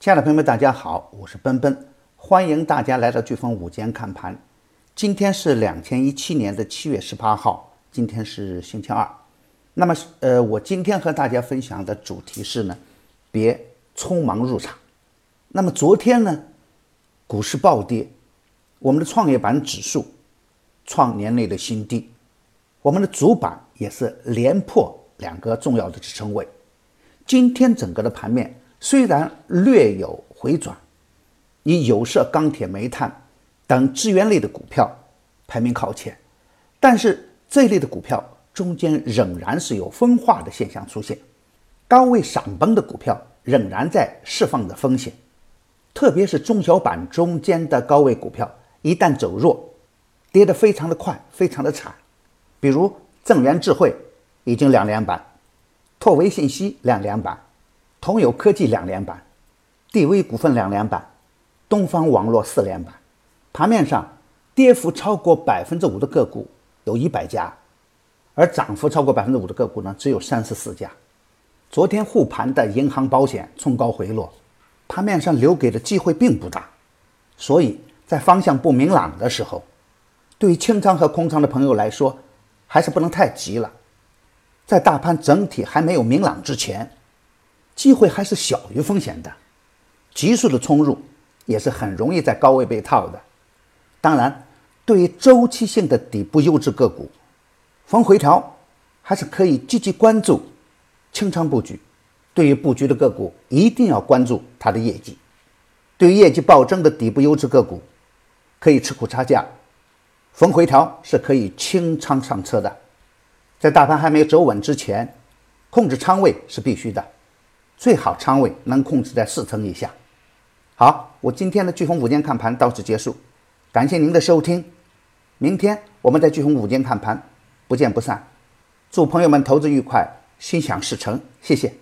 亲爱的朋友们，大家好，我是奔奔，欢迎大家来到飓风午间看盘。今天是两千一七年的七月十八号，今天是星期二。那么，呃，我今天和大家分享的主题是呢，别匆忙入场。那么昨天呢，股市暴跌，我们的创业板指数创年内的新低，我们的主板也是连破两个重要的支撑位。今天整个的盘面。虽然略有回转，以有色、钢铁、煤炭等资源类的股票排名靠前，但是这类的股票中间仍然是有分化的现象出现，高位闪崩的股票仍然在释放着风险，特别是中小板中间的高位股票一旦走弱，跌得非常的快，非常的惨，比如正源智慧已经两连板，拓维信息两连板。同友科技两连板，地威股份两连板，东方网络四连板。盘面上跌幅超过百分之五的个股有一百家，而涨幅超过百分之五的个股呢只有三十四家。昨天护盘的银行、保险冲高回落，盘面上留给的机会并不大。所以在方向不明朗的时候，对于清仓和空仓的朋友来说，还是不能太急了。在大盘整体还没有明朗之前。机会还是小于风险的，急速的冲入也是很容易在高位被套的。当然，对于周期性的底部优质个股，逢回调还是可以积极关注，清仓布局。对于布局的个股，一定要关注它的业绩。对于业绩暴增的底部优质个股，可以吃苦差价，逢回调是可以清仓上车的。在大盘还没有走稳之前，控制仓位是必须的。最好仓位能控制在四成以下。好，我今天的飓风午间看盘到此结束，感谢您的收听。明天我们在飓风午间看盘，不见不散。祝朋友们投资愉快，心想事成，谢谢。